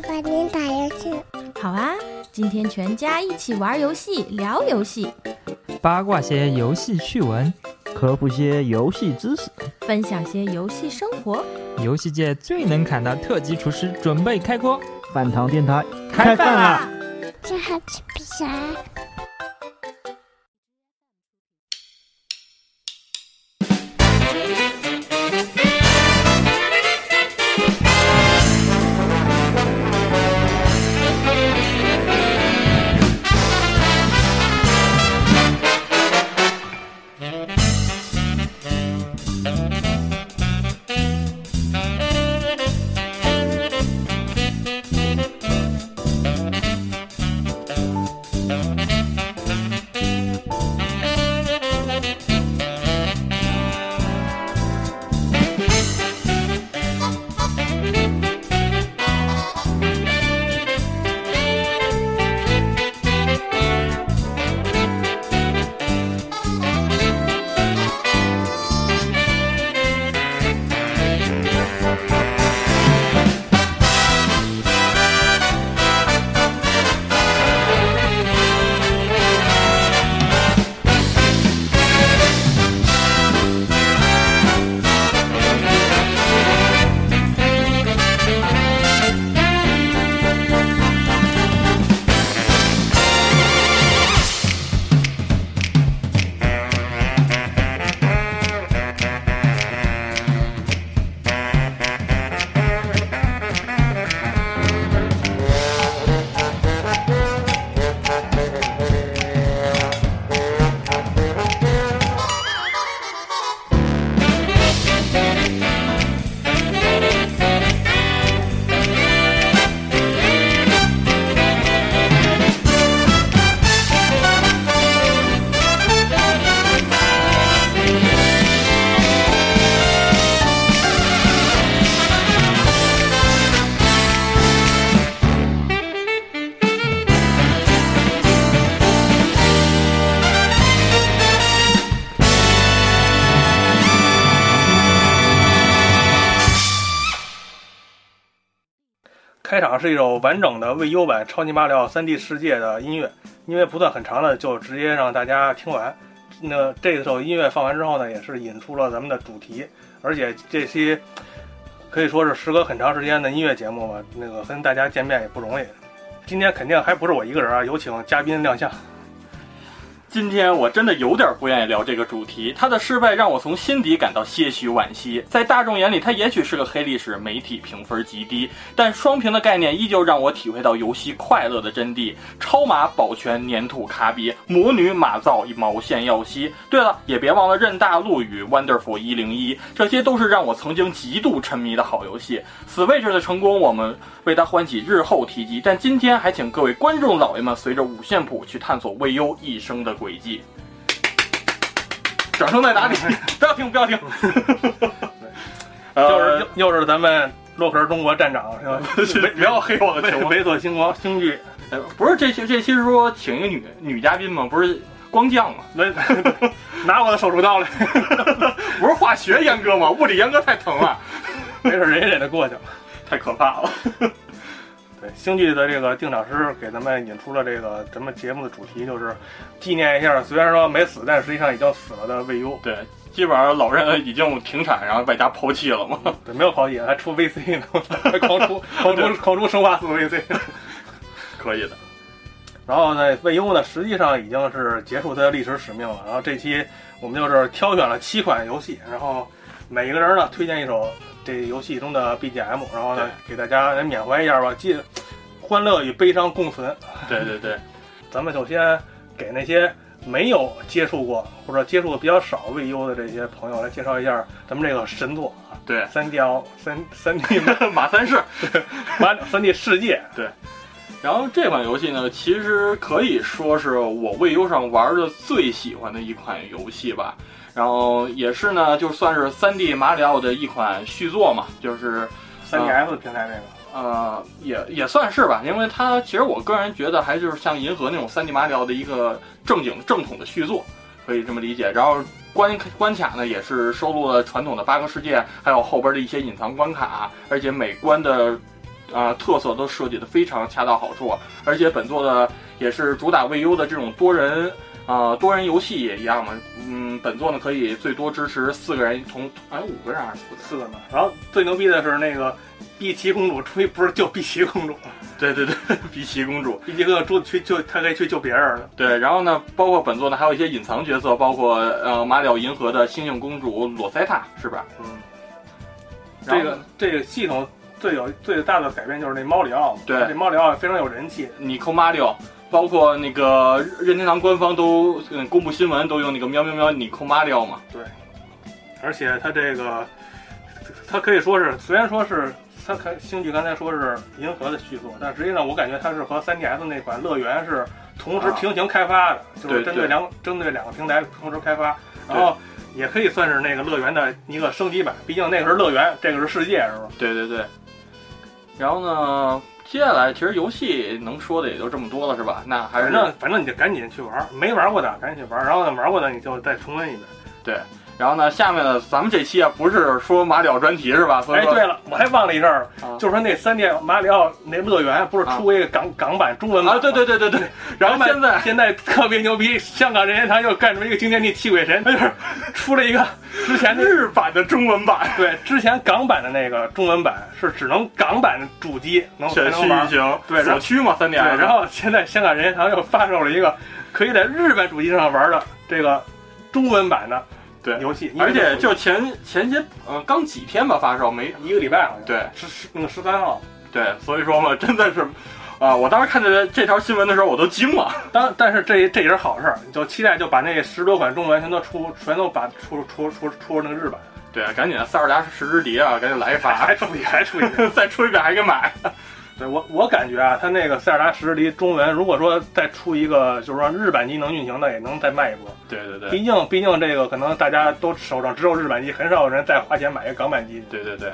爸爸，您打游戏。好啊，今天全家一起玩游戏，聊游戏，八卦些游戏趣闻，科普些游戏知识，分享些游戏生活。游戏界最能砍的特级厨师准备开锅，饭堂电台开饭啦！这还吃不啥？开场是一首完整的未优版《超级马里奥 3D 世界》的音乐，因为不算很长的，就直接让大家听完。那这首音乐放完之后呢，也是引出了咱们的主题，而且这期可以说是时隔很长时间的音乐节目吧，那个跟大家见面也不容易。今天肯定还不是我一个人啊，有请嘉宾亮相。今天我真的有点不愿意聊这个主题，他的失败让我从心底感到些许惋惜。在大众眼里，他也许是个黑历史，媒体评分极低，但双屏的概念依旧让我体会到游戏快乐的真谛。超马保全粘土卡比，魔女马造毛线耀西。对了，也别忘了任大陆与 Wonderful 一零一，这些都是让我曾经极度沉迷的好游戏。Switch 的成功，我们为它欢喜，日后提及。但今天还请各位观众老爷们随着五线谱去探索未优一生的。轨迹，掌声在哪里？不要停，不要停。又是又是咱们洛克人中国站长是吧？别不要黑我的球，猥琐星光星剧。不是这期这期是说请一个女女嘉宾吗？不是光降吗？来 拿我的手术刀来。不是化学阉割吗？物理阉割太疼了。没事，忍忍就过去了。太可怕了。对，星剧的这个定场诗给咱们引出了这个咱们节目的主题，就是纪念一下虽然说没死，但实际上已经死了的魏优。对，基本上老任已经停产，然后外加抛弃了嘛。对，没有抛弃，还出 VC 呢，还狂出 狂出狂出生化四 VC，可以的。然后呢，魏优呢实际上已经是结束他的历史使命了。然后这期我们就是挑选了七款游戏，然后每一个人呢推荐一首。这游戏中的 BGM，然后呢，给大家来缅怀一下吧，既欢乐与悲伤共存。对对对，咱们首先给那些没有接触过或者接触的比较少未优的这些朋友来介绍一下咱们这个神作啊。对，三 D 三三 D 马三世，马三 D 世界。对，然后这款游戏呢，其实可以说是我未优上玩的最喜欢的一款游戏吧。然后也是呢，就算是三 D 马里奥的一款续作嘛，就是三 DS 平台那个，呃，也也算是吧，因为它其实我个人觉得还就是像银河那种三 D 马里奥的一个正经正统的续作，可以这么理解。然后关关卡呢也是收录了传统的八个世界，还有后边的一些隐藏关卡，而且每关的呃特色都设计的非常恰到好处，而且本作的也是主打未优的这种多人。呃，多人游戏也一样嘛，嗯，本作呢可以最多支持四个人同，哎，五个人还是四个？四个呢。然后最牛逼的是那个碧琪公主，终于不是救碧琪公主了，对对对，碧琪公主，碧琪公主去救，她可以去救别人了。对，然后呢，包括本作呢还有一些隐藏角色，包括呃马里奥银河的星星公主罗塞塔，是吧？嗯。这个这个系统最有最大的改变就是那猫里奥，对，这猫里奥非常有人气，你扣马里奥。包括那个任天堂官方都公布新闻，都用那个喵喵喵你扣马里奥嘛。对，而且它这个，它可以说是，虽然说是它开星剧刚才说是银河的续作，但实际上我感觉它是和 3DS 那款乐园是同时平行开发的，就是针对两针对两个平台同时开发，然后也可以算是那个乐园的一个升级版，毕竟那个是乐园，这个是世界，是吧？对对对。然后呢？接下来其实游戏能说的也就这么多了，是吧？那还是反正反正你就赶紧去玩，没玩过的赶紧去玩，然后呢玩过的你就再重温一遍。对，然后呢，下面呢，咱们这期啊不是说马里奥专题是吧？哎，对了，我还忘了一事儿，就是说那三 D 马里奥那乐园不是出一个港港版中文版？啊，对对对对对。然后现在现在特别牛逼，香港任天堂又干出一个惊天地泣鬼神，就是出了一个之前的日版的中文版。对，之前港版的那个中文版是只能港版主机能才能玩。行，对，小区嘛，三 D。然后现在香港任天堂又发售了一个可以在日本主机上玩的这个中文版的。对游戏，而且就前前些呃刚几天吧发售，没一个礼拜好像。对，是十那个十三号。对，所以说嘛，真的是，啊，我当时看见这条新闻的时候，我都惊了。当但是这这也是好事，就期待就把那十多款中文全都出，全都把出出出出那个日版。对啊，赶紧塞尔达十之敌啊，赶紧来一发，还出一还出一 再出一遍还给买。对我我感觉啊，他那个塞尔达十之敌中文，如果说再出一个，就是说日版机能运行的，也能再卖一波。对对对，毕竟毕竟这个可能大家都手上只有日版机，很少有人再花钱买一个港版机。对对对，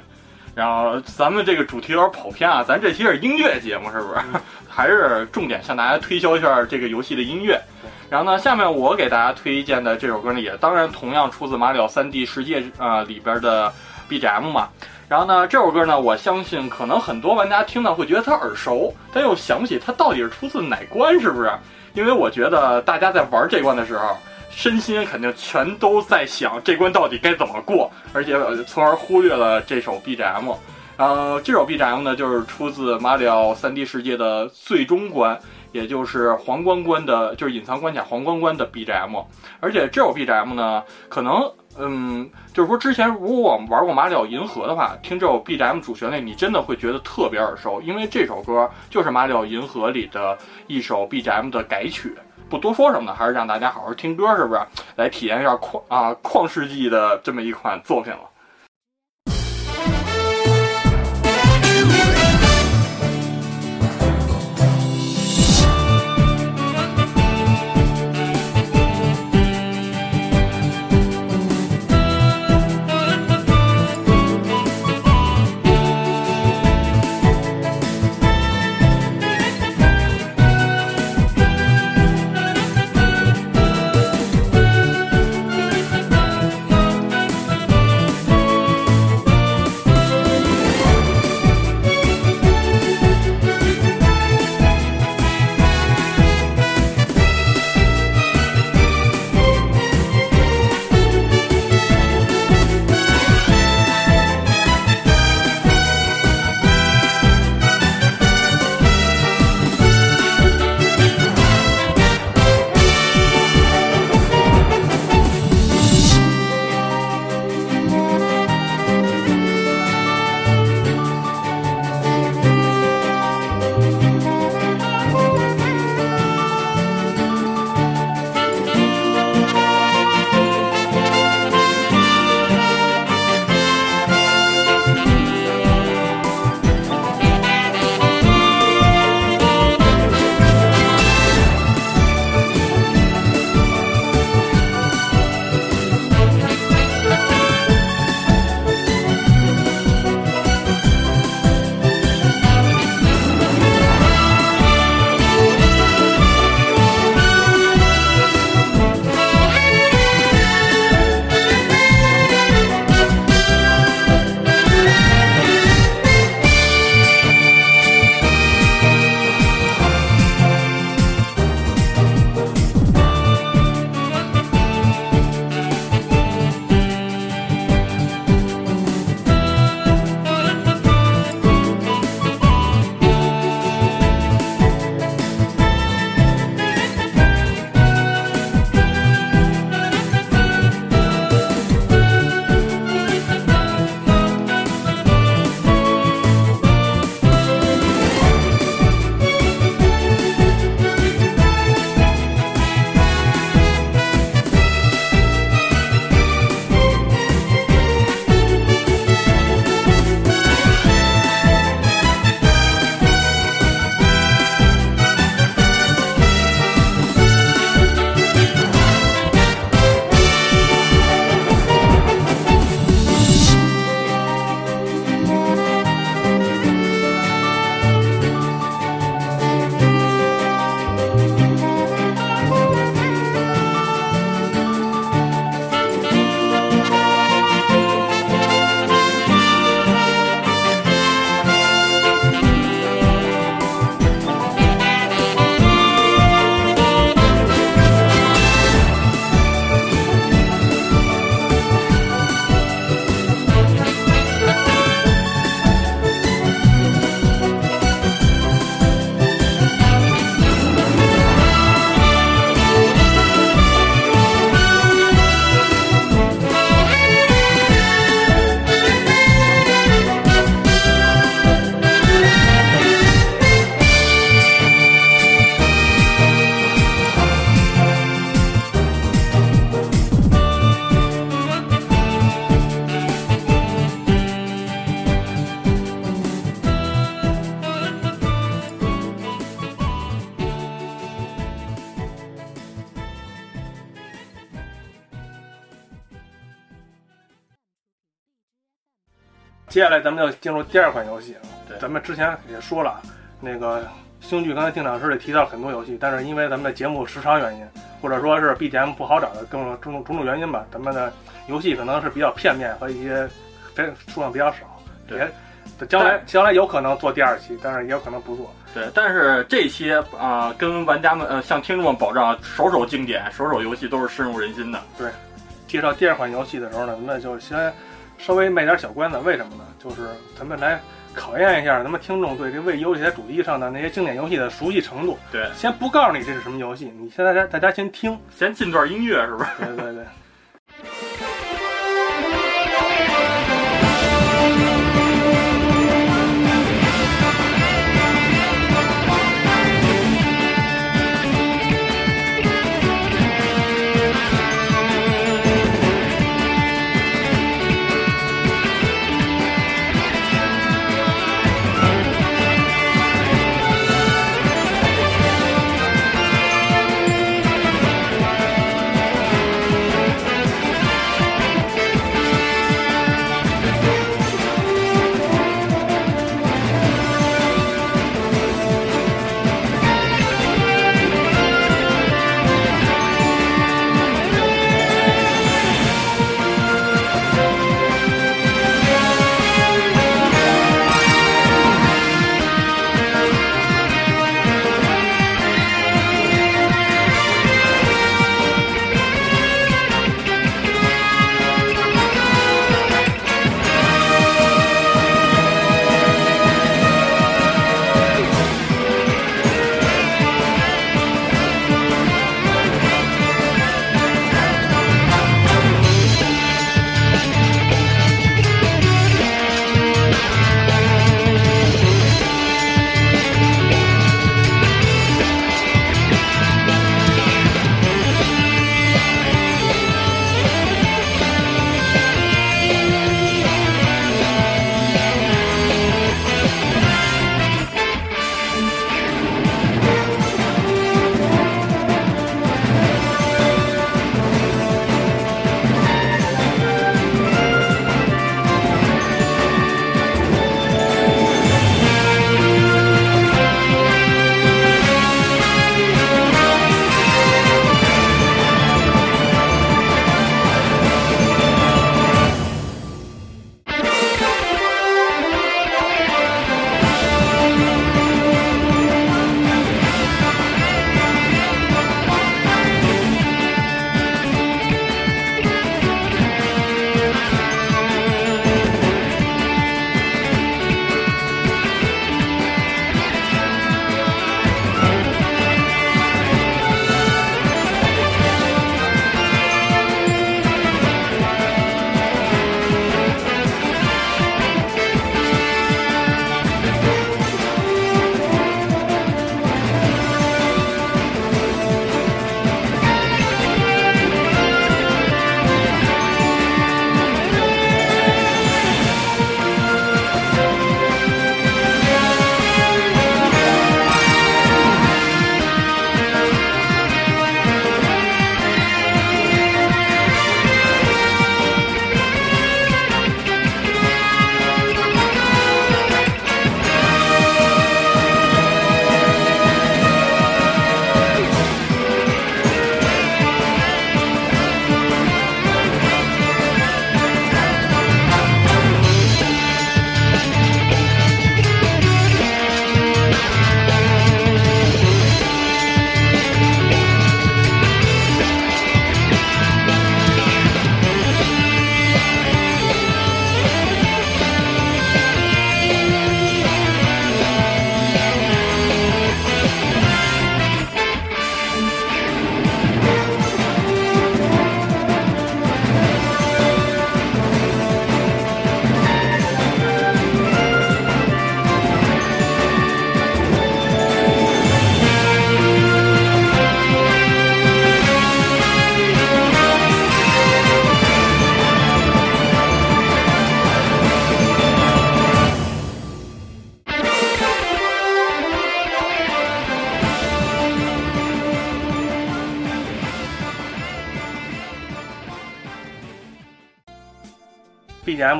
然后咱们这个主题有点跑偏啊，咱这期是音乐节目，是不是？还是重点向大家推销一下这个游戏的音乐。然后呢，下面我给大家推荐的这首歌呢，也当然同样出自马里奥三 D 世界啊里边的 BGM 嘛。然后呢，这首歌呢，我相信可能很多玩家听到会觉得它耳熟，但又想不起它到底是出自哪关，是不是？因为我觉得大家在玩这关的时候，身心肯定全都在想这关到底该怎么过，而且从而忽略了这首 BGM。然后，这首 BGM 呢，就是出自马里奥 3D 世界的最终关，也就是皇冠关的，就是隐藏关卡皇冠关的 BGM。而且这首 BGM 呢，可能。嗯，就是说，之前如果我们玩过《马里奥银河》的话，听这首 BGM 主旋律，你真的会觉得特别耳熟，因为这首歌就是《马里奥银河》里的一首 BGM 的改曲。不多说什么了，还是让大家好好听歌，是不是？来体验一下旷啊旷世纪的这么一款作品了。接下来咱们就进入第二款游戏了。对咱们之前也说了，那个星剧刚才定场师里提到很多游戏，但是因为咱们的节目时长原因，或者说是 BGM 不好找的各种种种种种原因吧，咱们的游戏可能是比较片面和一些非数量比较少。对也将来将来有可能做第二期，但是也有可能不做。对，但是这些啊、跟玩家们呃向听众们保障，首首经典，首首游戏都是深入人心的。对介绍第二款游戏的时候呢，咱们就先稍微卖点小关子。为什么呢？就是咱们来考验一下咱们听众对这位游戏在主机上的那些经典游戏的熟悉程度。对，先不告诉你这是什么游戏，你先大家大家先听。先进段音乐是不是？对对对。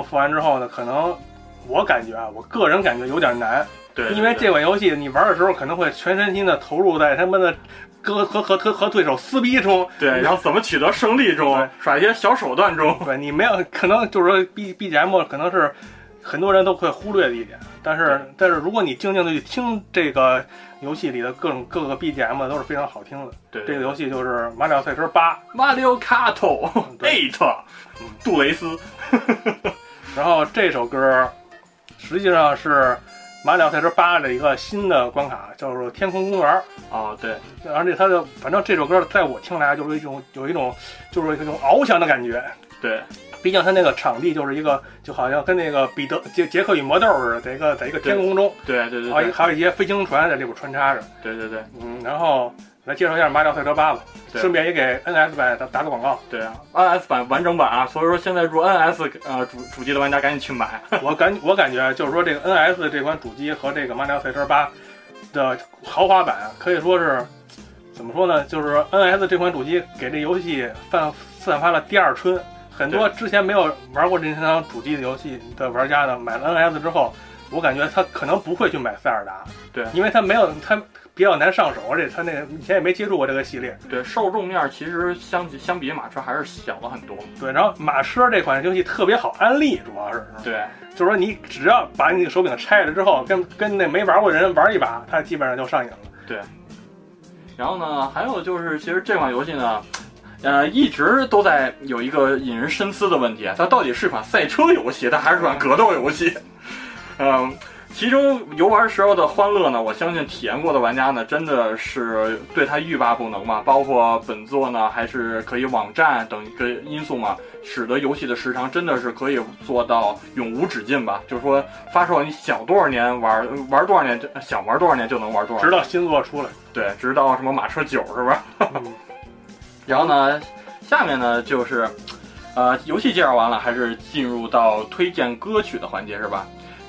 付完之后呢，可能我感觉啊，我个人感觉有点难，对，因为这款游戏你玩的时候可能会全身心的投入在他们的和和和和和对手撕逼中，对，然后怎么取得胜利中，耍一些小手段中，对你没有可能就是说 B B G M 可能是很多人都会忽略的一点，但是但是如果你静静的去听这个游戏里的各种各个 B G M 都是非常好听的。对，这个游戏就是《马里奥赛车八》，马里奥卡托对。Eight，杜蕾斯，然后这首歌实际上是《马里奥赛车八》的一个新的关卡，叫做天空公园。哦，对，而且它的反正这首歌在我听来就是一种有一种就是一种翱翔的感觉。对，毕竟它那个场地就是一个就好像跟那个彼得杰杰克与魔豆似的，在一个在一个天空中，对，对，对，还还有一些飞行船在里边穿插着。对，对，对，嗯，然后来介绍一下《马里奥赛车八》吧，顺便也给 NS 版打打个广告。对啊，NS 版完整版啊，所以说现在入 NS 呃主主机的玩家赶紧去买。我感我感觉就是说这个 NS 这款主机和这个《马里奥赛车八》的豪华版可以说是怎么说呢？就是 NS 这款主机给这游戏散散发了第二春。很多之前没有玩过任天堂主机的游戏的玩家呢，买了 NS 之后，我感觉他可能不会去买塞尔达，对因为他没有他比较难上手，而且他那个以前也没接触过这个系列。对，受众面其实相比相比马车还是小了很多。对，然后马车这款游戏特别好安利，主要是对，就是说你只要把你那个手柄拆了之后，跟跟那没玩过的人玩一把，它基本上就上瘾了。对然后呢，还有就是，其实这款游戏呢，呃，一直都在有一个引人深思的问题，它到底是款赛车游戏，它还是款格斗游戏？嗯，其中游玩时候的欢乐呢，我相信体验过的玩家呢，真的是对它欲罢不能嘛。包括本作呢，还是可以网站等一个因素嘛，使得游戏的时长真的是可以做到永无止境吧。就是说，发售你想多少年玩玩多少年，就想玩多少年就能玩多少年，直到新作出来。对，直到什么马车九是吧？嗯然后呢，下面呢就是，呃，游戏介绍完了，还是进入到推荐歌曲的环节是吧？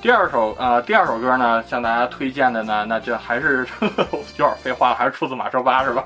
第二首呃，第二首歌呢，向大家推荐的呢，那就还是 有点废话了，还是出自马车八是吧？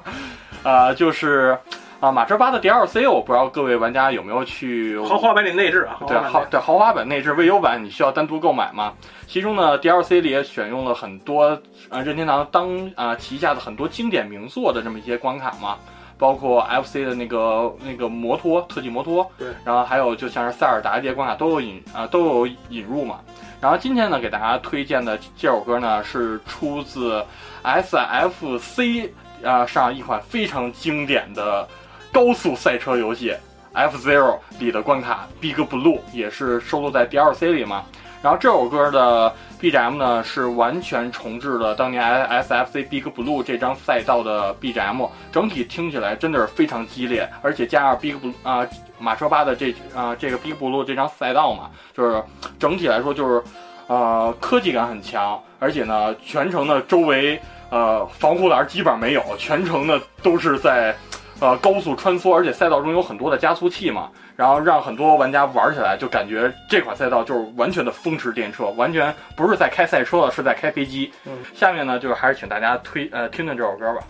呃，就是啊、马车八的 DLC，我不知道各位玩家有没有去豪华版里内置啊，对豪对豪华版内置，未优版你需要单独购买嘛？其中呢，DLC 里也选用了很多呃任天堂当啊、旗下的很多经典名作的这么一些关卡嘛，包括 FC 的那个那个摩托特技摩托，对，然后还有就像是塞尔达这些关卡都有引啊、都有引入嘛。然后今天呢，给大家推荐的这首歌呢是出自 SFC 啊、上一款非常经典的高速赛车游戏 F Zero 里的关卡 Big Blue 也是收录在 DLC 里嘛。然后这首歌的 BGM 呢是完全重置了当年 SFC Big Blue 这张赛道的 BGM，整体听起来真的是非常激烈，而且加上 Big Blue 啊、马车八的这啊、这个 Big Blue 这张赛道嘛，就是整体来说就是呃科技感很强，而且呢全程的周围呃防护栏基本上没有，全程呢都是在呃高速穿梭，而且赛道中有很多的加速器嘛，然后让很多玩家玩起来就感觉这款赛道就是完全的风驰电掣，完全不是在开赛车了，是在开飞机。嗯下面呢就是还是请大家推呃听听这首歌吧。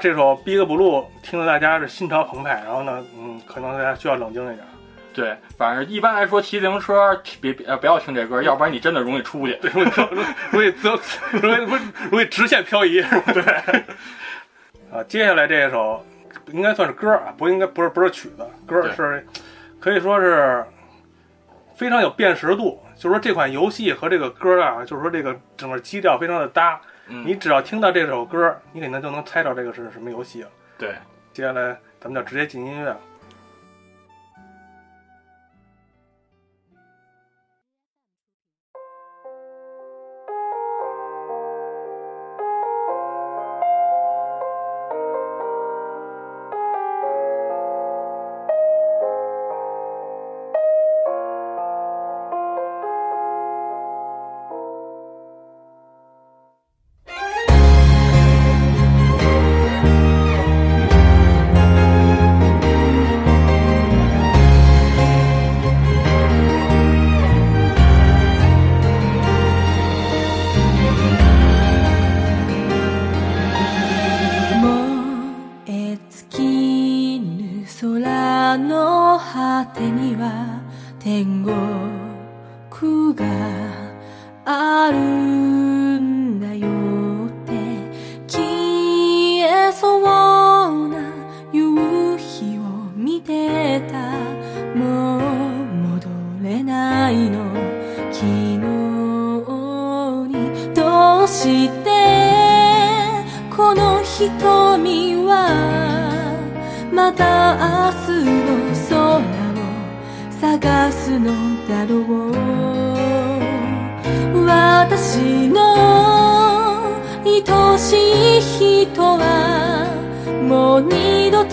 这首《Big Blue》听得大家是心潮澎湃，然后呢，嗯，可能大家需要冷静一点。对，反正一般来说，骑自行车别别呃不要听这歌，要不然你真的容易出去。对，容易容易则容易不容易直线漂移，对。啊，接下来这一首应该算是歌啊，不应该不是不是曲子，歌对是可以说是非常有辨识度。就是说这款游戏和这个歌啊，就是说这个整个基调非常的搭。嗯，你只要听到这首歌，你肯定就能猜到这个是什么游戏了。对，接下来咱们就直接进音乐愛しい人はもう二度と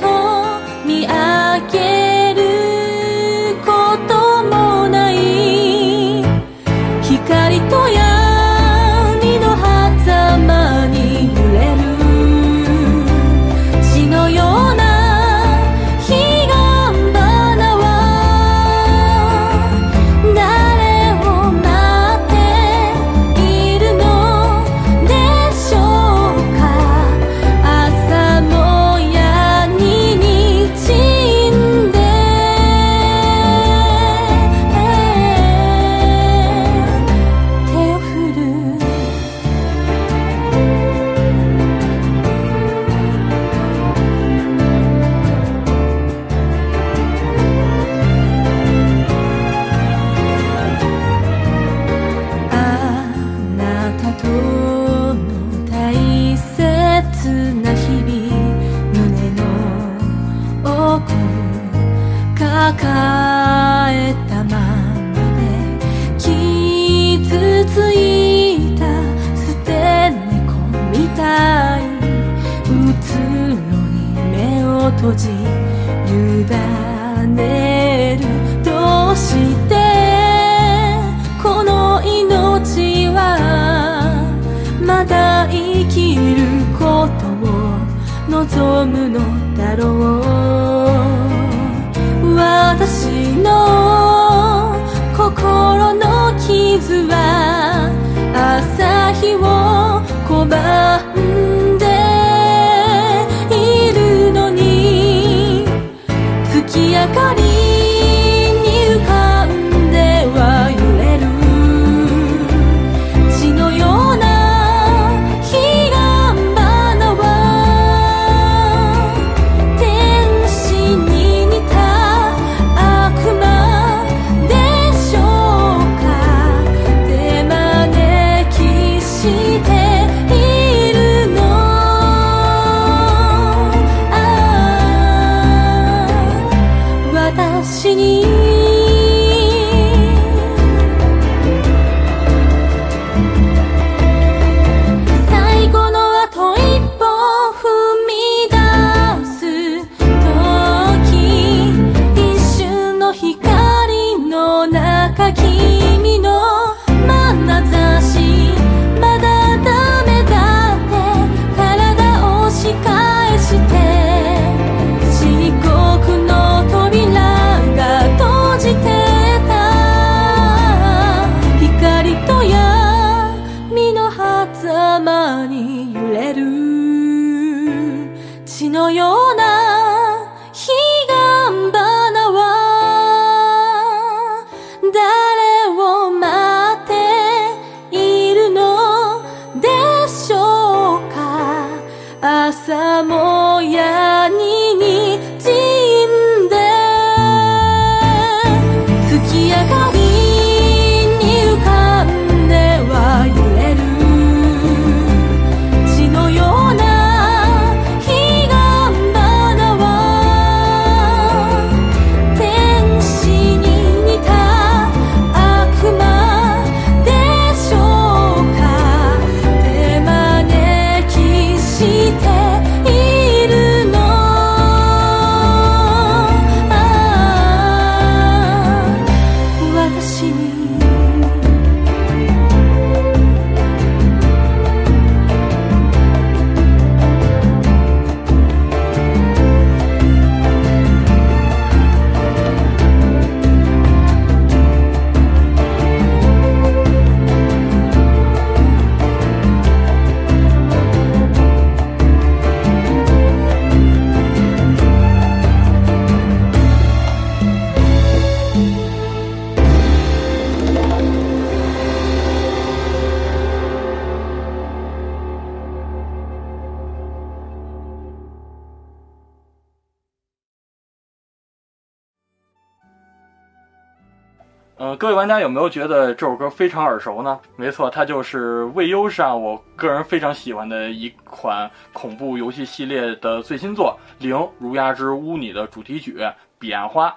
大家有没有觉得这首歌非常耳熟呢？没错，它就是未优上我个人非常喜欢的一款恐怖游戏系列的最新作《零如鸦之巫女》的主题曲《彼岸花》。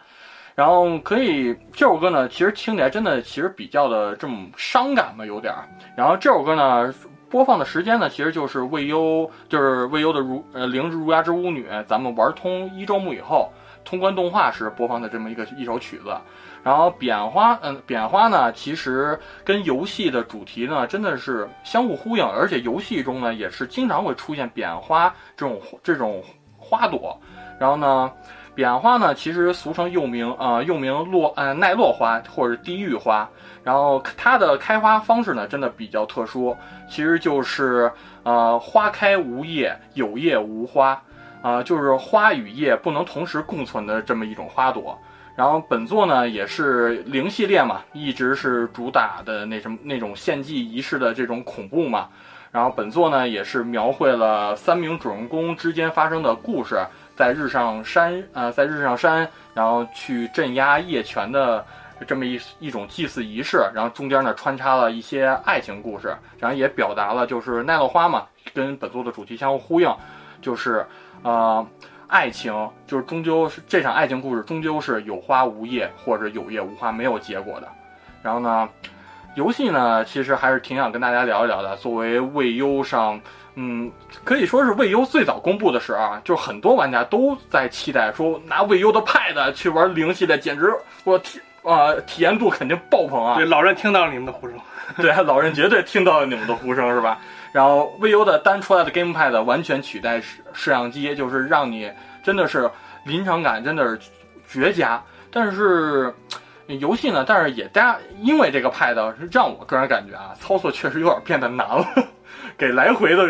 然后可以这首歌呢，其实听起来真的其实比较的这么伤感吧，有点儿。然后这首歌呢，播放的时间呢，其实就是未优，就是未优的如呃《零如鸦之巫女》，咱们玩通一周目以后，通关动画时播放的这么一个一首曲子。然后彼岸花，嗯，彼岸花呢，其实跟游戏的主题呢，真的是相互呼应，而且游戏中呢，也是经常会出现彼岸花这种这种花朵。然后呢，彼岸花呢，其实俗称又名呃又名落呃奈落花或者地狱花。然后它的开花方式呢，真的比较特殊，其实就是呃花开无叶，有叶无花，啊，就是花与叶不能同时共存的这么一种花朵。然后本作呢也是零系列嘛，一直是主打的那什么那种献祭仪式的这种恐怖嘛。然后本作呢也是描绘了三名主人公之间发生的故事，在日上山呃在日上山，然后去镇压夜权的这么一一种祭祀仪式，然后中间呢穿插了一些爱情故事，然后也表达了就是奈落花嘛，跟本作的主题相互呼应，就是呃。爱情就是终究是这场爱情故事，终究是有花无叶，或者有叶无花，没有结果的。然后呢，游戏呢，其实还是挺想跟大家聊一聊的。作为未优上，嗯，可以说是未优最早公布的时候啊，就是很多玩家都在期待说拿未优的 Pad 去玩零系列，简直我体啊体验度肯定爆棚啊！对，老人听到了你们的呼声，对，老人绝对听到了你们的呼声，是吧？然后，V U 的单出来的 GamePad 完全取代摄摄像机，就是让你真的是临场感真的是绝佳。但是游戏呢，但是也大因为这个 Pad 是让我个人感觉啊，操作确实有点变得难了，给来回的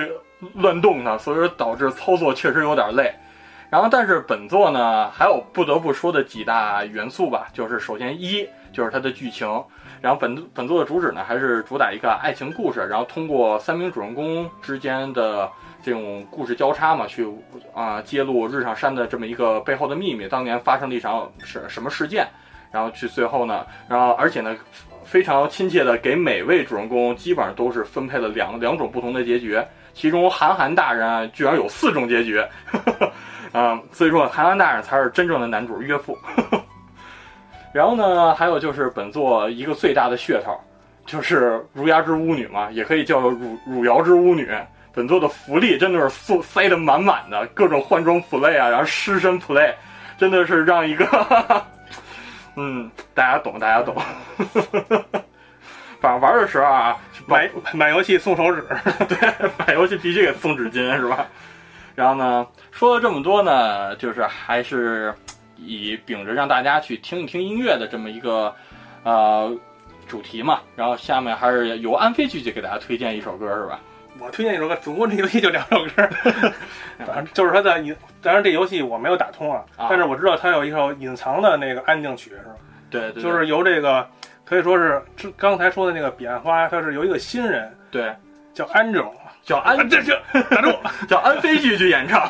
乱动它，所以说导致操作确实有点累。然后，但是本作呢，还有不得不说的几大元素吧，就是首先一就是它的剧情。然后本本作的主旨呢，还是主打一个爱情故事，然后通过三名主人公之间的这种故事交叉嘛，去啊揭露日上山的这么一个背后的秘密，当年发生了一场什什么事件，然后去最后呢，然后而且呢，非常亲切的给每位主人公基本上都是分配了两两种不同的结局，其中韩寒大人居然有四种结局，啊，所以说韩寒大人才是真正的男主岳父。然后呢，还有就是本作一个最大的噱头，就是如鸦之巫女嘛，也可以叫做汝汝窑之巫女。本作的福利真的是塞塞得满满的，各种换装 play 啊，然后湿身 play，真的是让一个，哈哈嗯，大家懂，大家懂。反正玩的时候啊，买买游戏送手纸，对，买游戏必须给送纸巾是吧？然后呢，说了这么多呢，就是还是。以秉着让大家去听一听音乐的这么一个，呃，主题嘛，然后下面还是由安飞继续给大家推荐一首歌，是吧？我推荐一首歌，总共这游戏就两首歌，反正就是它的隐，当然这游戏我没有打通啊，但是我知道它有一首隐藏的那个安静曲，是吧？对，对就是由这个可以说是刚才说的那个彼岸花，它是由一个新人，对，叫安总，叫安，这这打住，叫安飞继续演唱。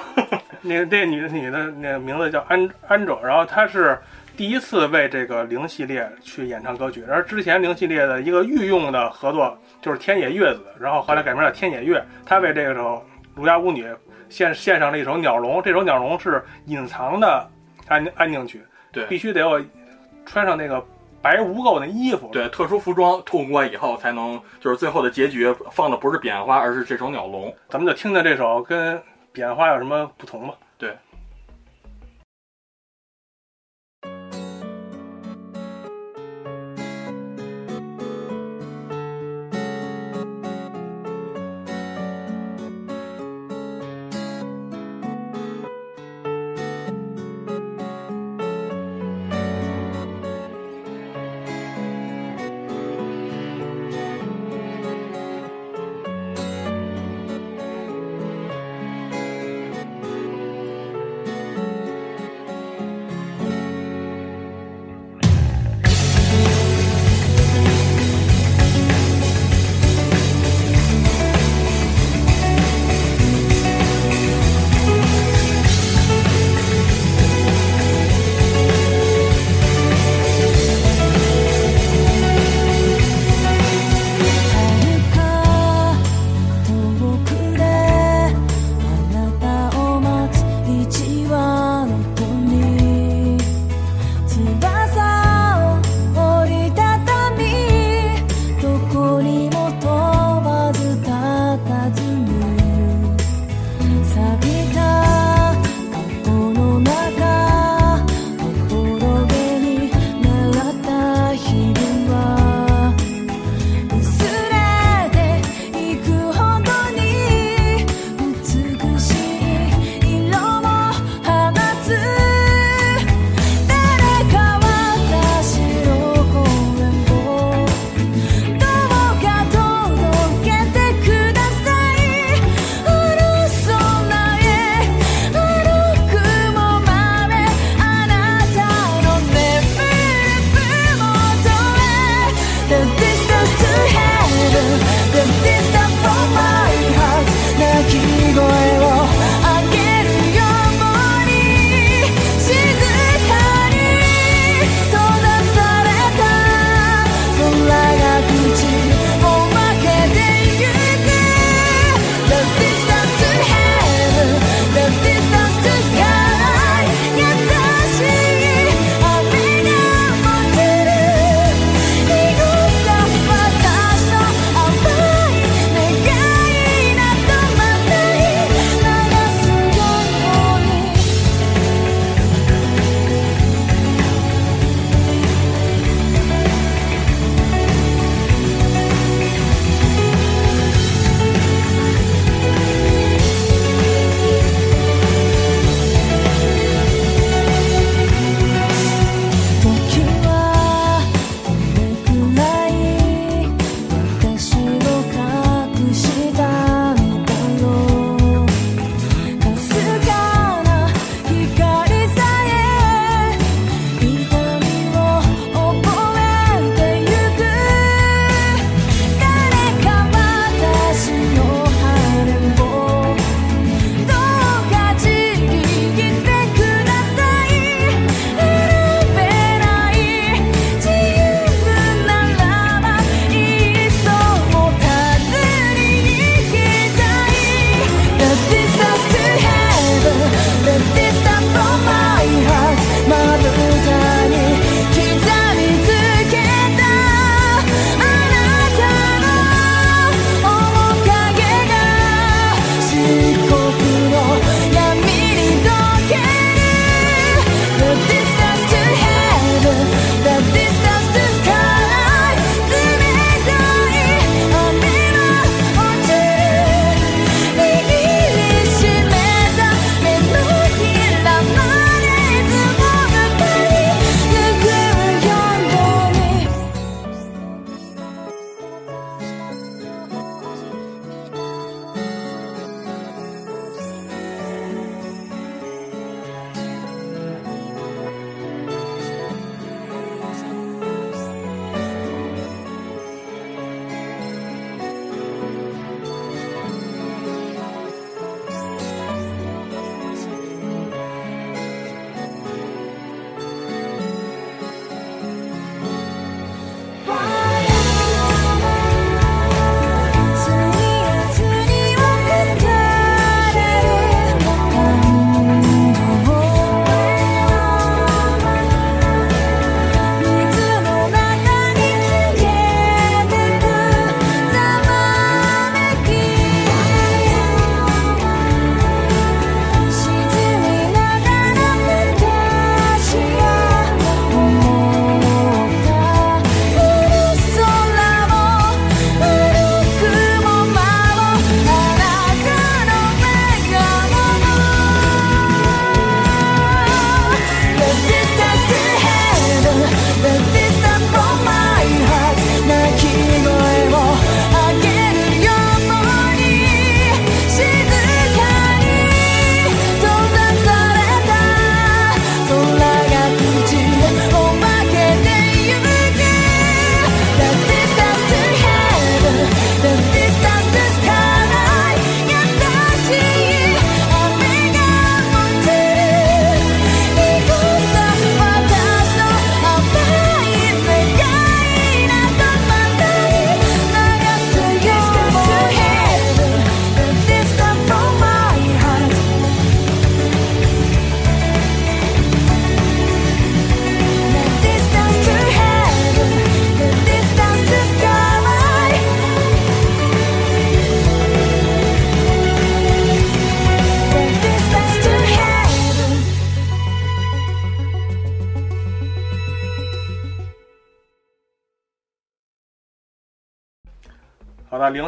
那个这女女的那个名字叫安安卓，然后她是第一次为这个零系列去演唱歌曲。然后之前零系列的一个御用的合作就是天野月子，然后后来改名叫天野月，她为这个首《儒家巫女》献献上了一首《鸟笼》。这首《鸟笼》是隐藏的安安静曲，对，必须得有穿上那个白无垢的衣服，对，特殊服装通过以后才能，就是最后的结局放的不是彼岸花，而是这首《鸟笼》。咱们就听听这首跟。变化有什么不同吗？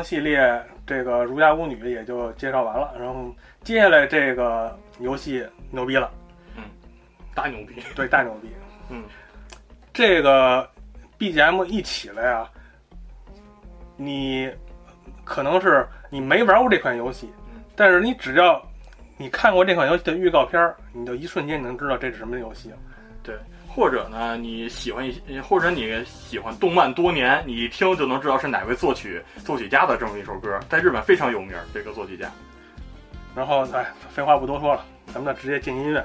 系列这个《儒家巫女》也就介绍完了，然后接下来这个游戏牛逼了，嗯大牛逼！对，大牛逼。嗯，这个 BGM 一起来啊，你可能是你没玩过这款游戏，但是你只要你看过这款游戏的预告片儿，你就一瞬间你能知道这是什么游戏了。对，或者呢，你喜欢一些，或者你喜欢动漫多年，你一听就能知道是哪位作曲作曲家的这么一首歌，在日本非常有名儿。这个作曲家，然后，哎，废话不多说了，咱们呢直接进音乐。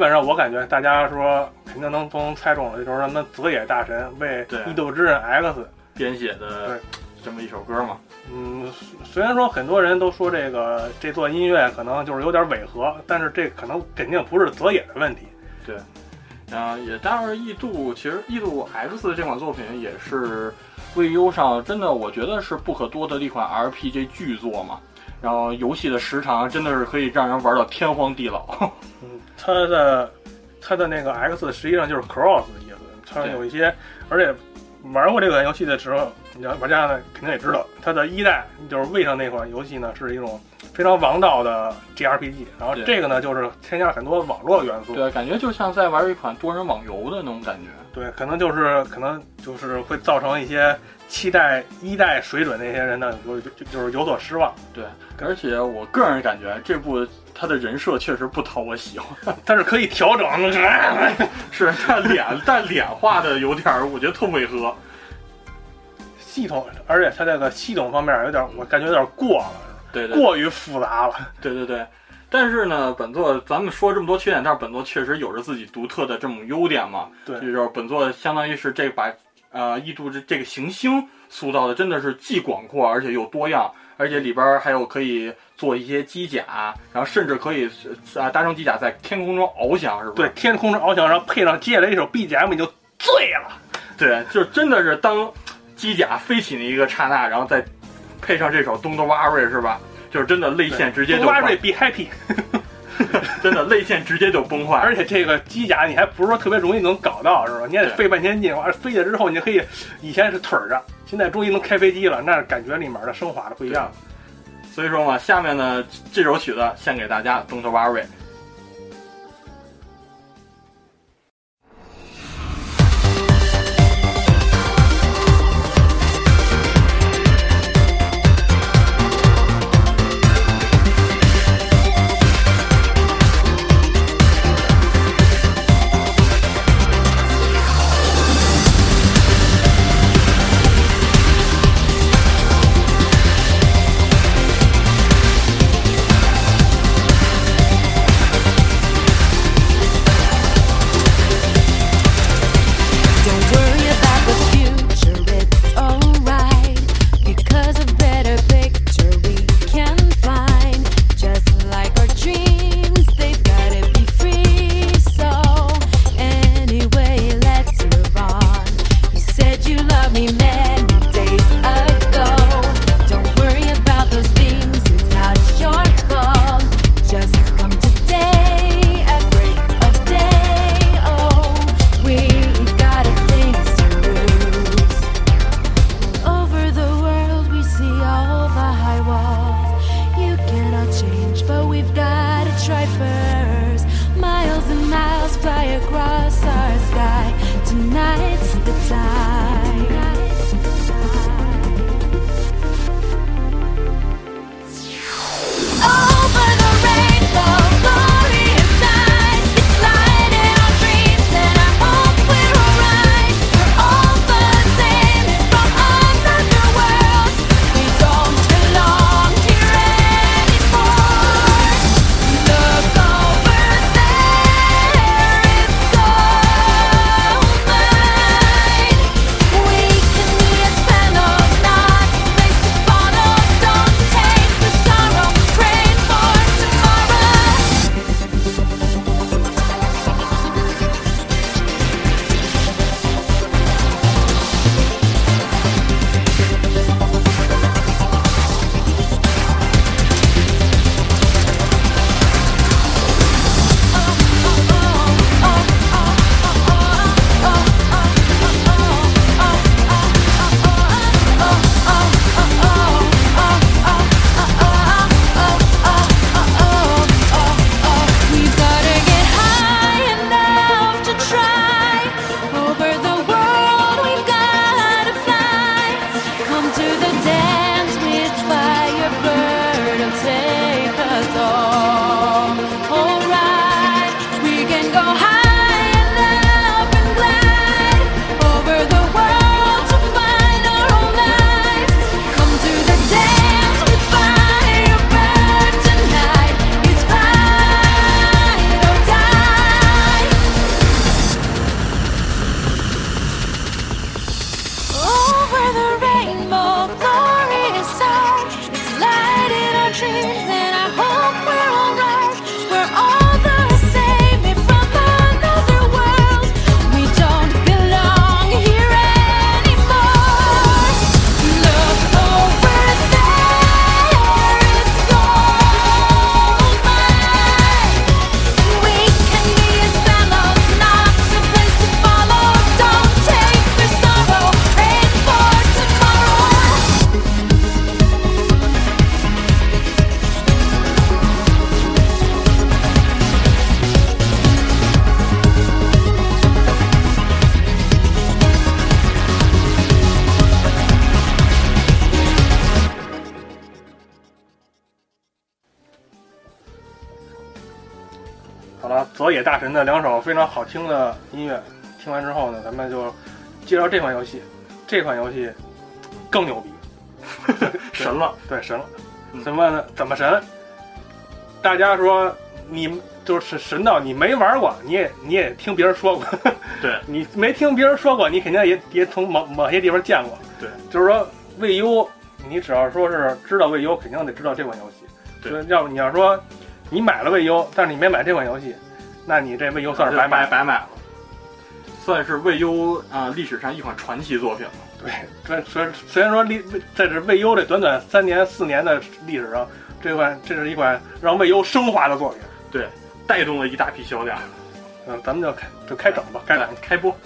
本上我感觉大家说肯定能都能猜中了，就是什么泽野大神为对《异度之刃 X》编写的这么一首歌嘛。嗯，虽然说很多人都说这个这段音乐可能就是有点违和，但是这可能肯定不是泽野的问题。对，啊、也但是异度其实异度 X 这款作品也是 VU 上真的我觉得是不可多得的一款 RPG 巨作嘛。然后游戏的时长真的是可以让人玩到天荒地老。嗯，它的它的那个 X 实际上就是 cross 的意思，它有一些，而且玩过这款游戏的时候，你要玩家呢肯定也知道，它的一代就是位上那款游戏呢是一种非常王道的 G R P G 然后这个呢就是添加了很多网络元素，对，感觉就像在玩一款多人网游的那种感觉。对，可能就是可能就是会造成一些期待一代水准那些人呢有就就是有所失望，对，而且我个人感觉这部他的人设确实不讨我喜欢，但是可以调整，是他脸但脸画的有点儿，我觉得特违和。系统，而且他这个系统方面有点，我感觉有点过了，对对过于复杂了。对对对，但是呢，本作咱们说这么多缺点，但是本作确实有着自己独特的这种优点嘛。对就是本作相当于是这把呃异度这这个行星塑造的真的是既广阔而且又多样，而且里边儿还有可以做一些机甲，然后甚至可以啊搭乘机甲在天空中翱翔，是不是？对，天空中翱翔，然后配上接下来一首 BGM，你就醉了。对，就真的是当机甲飞起那一个刹那，然后再配上这首《Don't Worry》，是吧？就是真的泪腺直接就挖坏瑞 be happy，真的泪腺直接就崩坏。而且这个机甲你还不是说特别容易能搞到，是吧？你也得费半天劲，完了飞下之后你就可以，以前是腿儿着，现在终于能开飞机了，那感觉里面的升华的不一样。所以说嘛，下面呢这首曲子献给大家，《Don't Worry》。神的两首非常好听的音乐，听完之后呢，咱们就介绍这款游戏。这款游戏更牛逼，神了！对，神了！嗯怎么呢？怎么神？大家说你就是神到你没玩过，你也你也听别人说过，对你没听别人说过，你肯定也也从某某些地方见过。对，就是说魏优，你只要说是知道魏优，肯定得知道这款游戏。对要不你要说你买了魏优，但是你没买这款游戏，那你这未优算是白买。白白买了，算是未优啊、历史上一款传奇作品了。对，虽虽虽然说历在这未优这短短三年四年的历史上，这款这是一款让未优升华的作品。对，带动了一大批销量。嗯，咱们就开就开整吧，开整来。开播。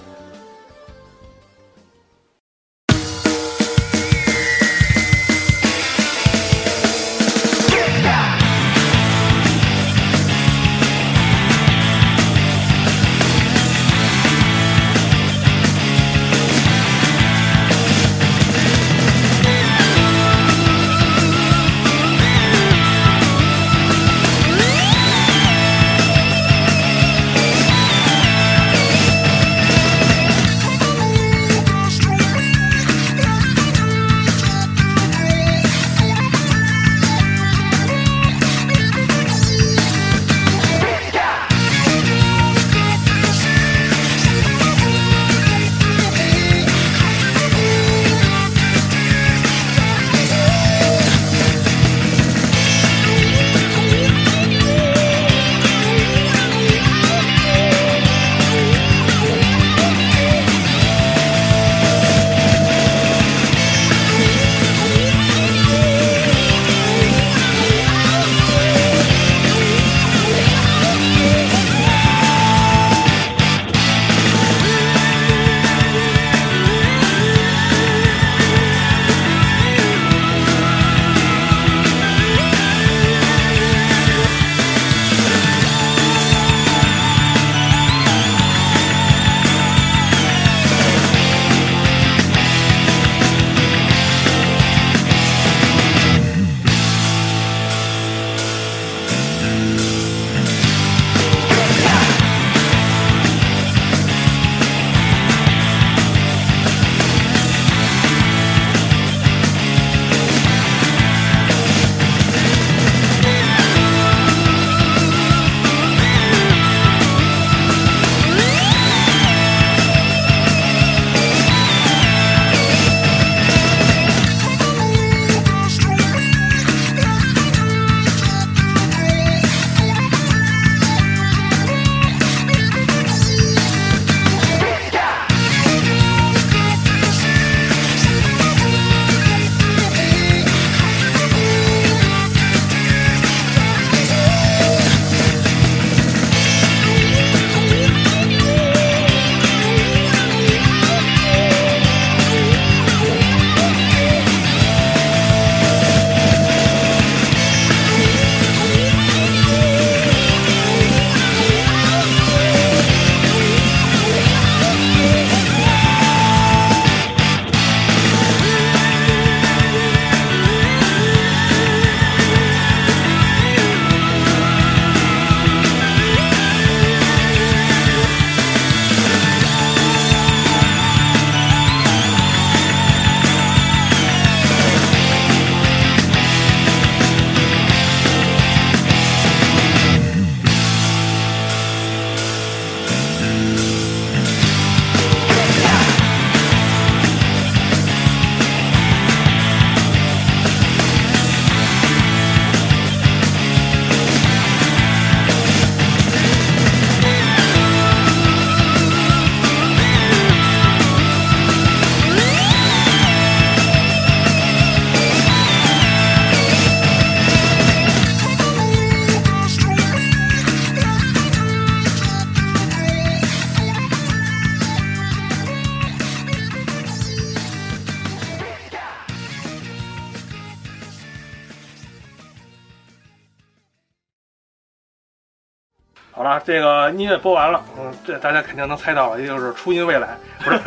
这个音乐播完了，嗯，这大家肯定能猜到了，也就是初音未来，不是，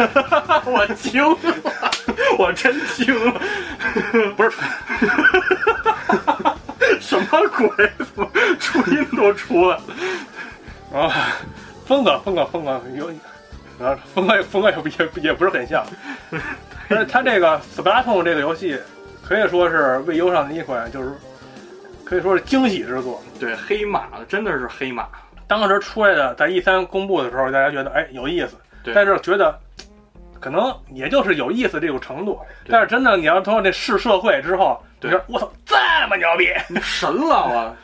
我惊了，我真惊了，不是，什么鬼？怎么初音都出来了？啊，风格风格风格有，啊，风格风格也不也也不是很像，但是它这个《斯普拉通》这个游戏可以说是 VU 上的一款，就是可以说是惊喜之作。对，黑马真的是黑马。当时出来的在 E 三公布的时候，大家觉得哎有意思，但是觉得可能也就是有意思这种程度。但是真的你要通过这试社会之后，你对说我操这么牛逼，你神了我！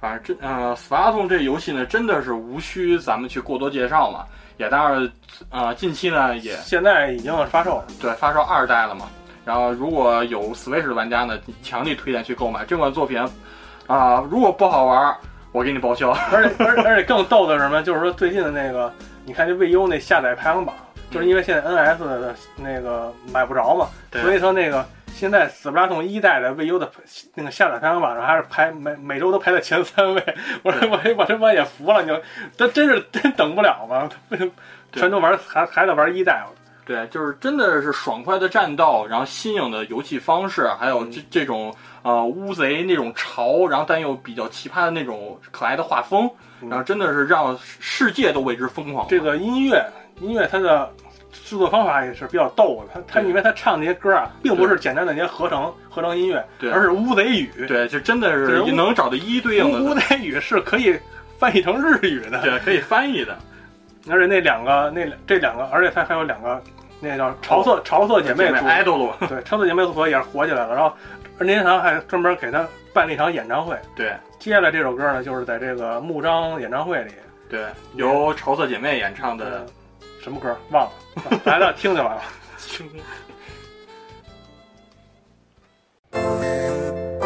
反正真呃，斯巴通这游戏呢，真的是无需咱们去过多介绍嘛。也当然，呃，近期呢也现在已经发售了。对发售二代了嘛。然后如果有 Switch 的玩家呢，强力推荐去购买这款作品。啊、如果不好玩，我给你报销。而且 而而且更逗的是什么？就是说最近的那个，你看这 VU 那下载排行榜，就是因为现在 NS 的那个买不着嘛，所以说那个现在斯普拉通一代的 VU 的那个下载排行榜上还是排每每周都排在前三位。我说我我这我也服了，你就这真是真等不了吗？全都玩还还得玩一代，对，就是真的是爽快的战斗，然后新颖的游戏方式，还有这这种呃乌贼那种潮，然后但又比较奇葩的那种可爱的画风，嗯然后真的是让世界都为之疯狂。这个音乐音乐它的制作方法也是比较逗的，它它因为它唱那些歌啊，并不是简单的那些合成合成音乐，对而是乌贼语。对，就真的是能找到一一对应的乌，贼语是可以翻译成日语的，对，可以翻译的。而且那两个那这两个，而且它还有两个那叫潮色潮色姐妹组，爱豆路，对，潮色姐妹组合也是火起来了。然后任天堂还专门给他办了一场演唱会。对接下来这首歌呢，就是在这个木章演唱会里，对，由潮色姐妹演唱的呃，什么歌忘了，来了听就完了。「然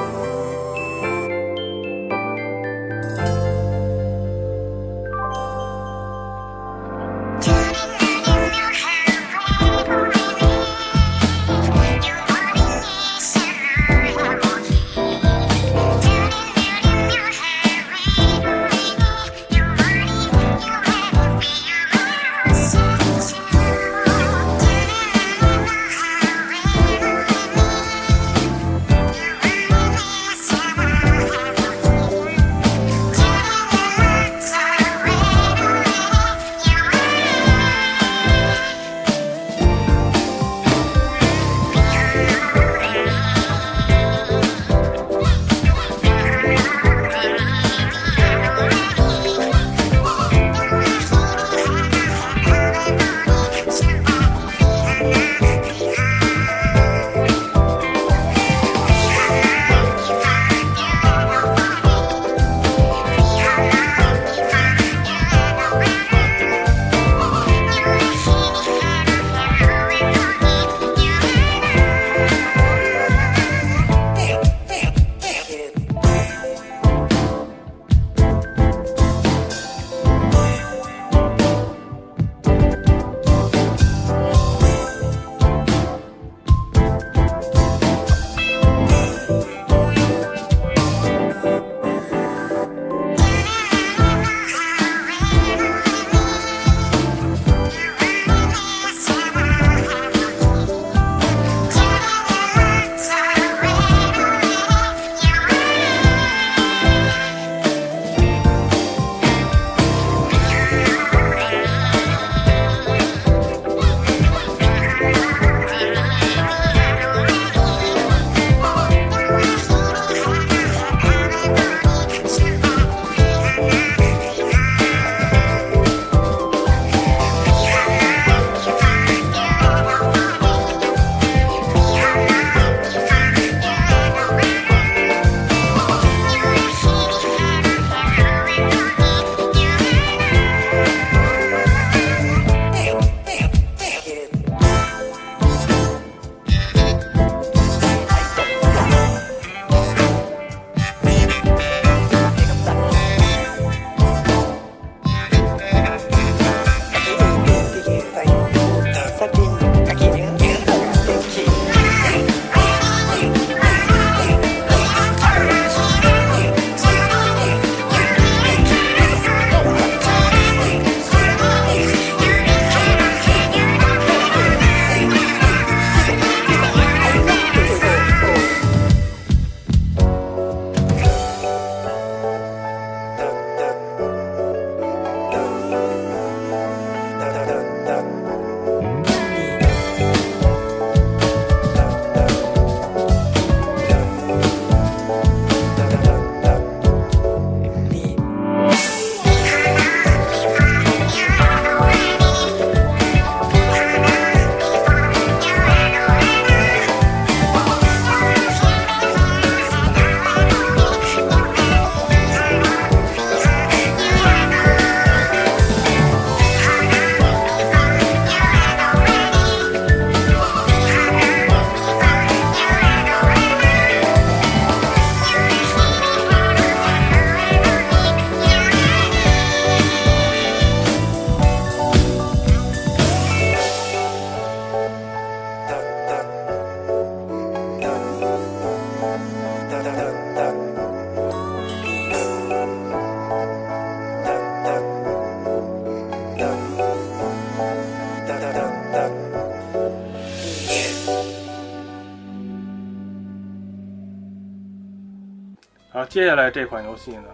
接下来这款游戏呢，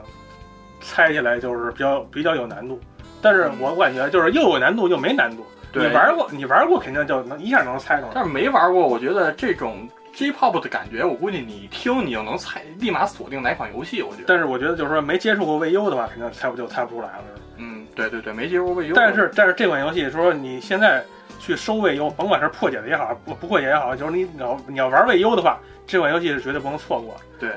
猜起来就是比较比较有难度，但是我感觉就是又有难度又没难度。你玩过，你玩过肯定就能一下能猜出来。但是没玩过，我觉得这种 J-pop 的感觉，我估计你一听你就能猜，立马锁定哪款游戏。我觉得，但是我觉得就是说没接触过未优的话，肯定猜不就猜不出来了。嗯，对对对，没接触过未优。但是但是这款游戏说你现在去收未优甭管是破解的也好，不不破解也好，就是你要你要玩未优的话，这款游戏是绝对不能错过。对。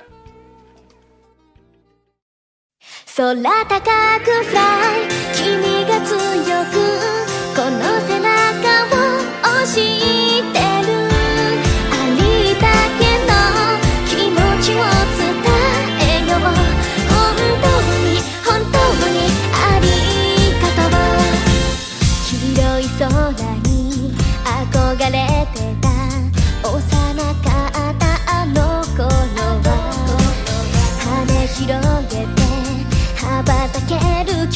空高く fly 君が強くこの背中を押してるありだけの気持ちを伝えよう。本当に本当にありがとう。広い空に憧れてた幼かったあの頃は羽広げて羽ばたける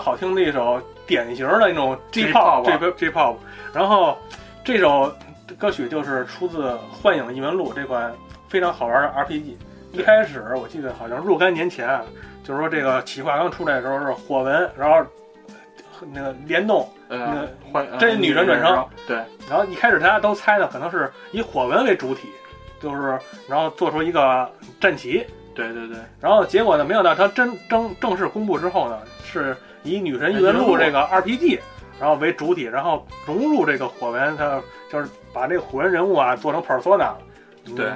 好听的一首典型的那种 J-pop J-pop J J pop。然后这首歌曲就是出自《幻影异闻录》这款非常好玩的 RPG。一开始我记得好像若干年前啊，就是说这个企划刚出来的时候是火纹，然后那个联动，那呃个，换呃真女神转生，对，然后一开始大家都猜呢，可能是以火纹为主体，就是然后做出一个战旗，对对对，然后结果呢，没想到它真正正式公布之后呢，是以《女神异闻录》这个 RPG，然后为主体，然后融入这个火纹，它就是把这个火纹人物啊做成 persona 了。嗯对，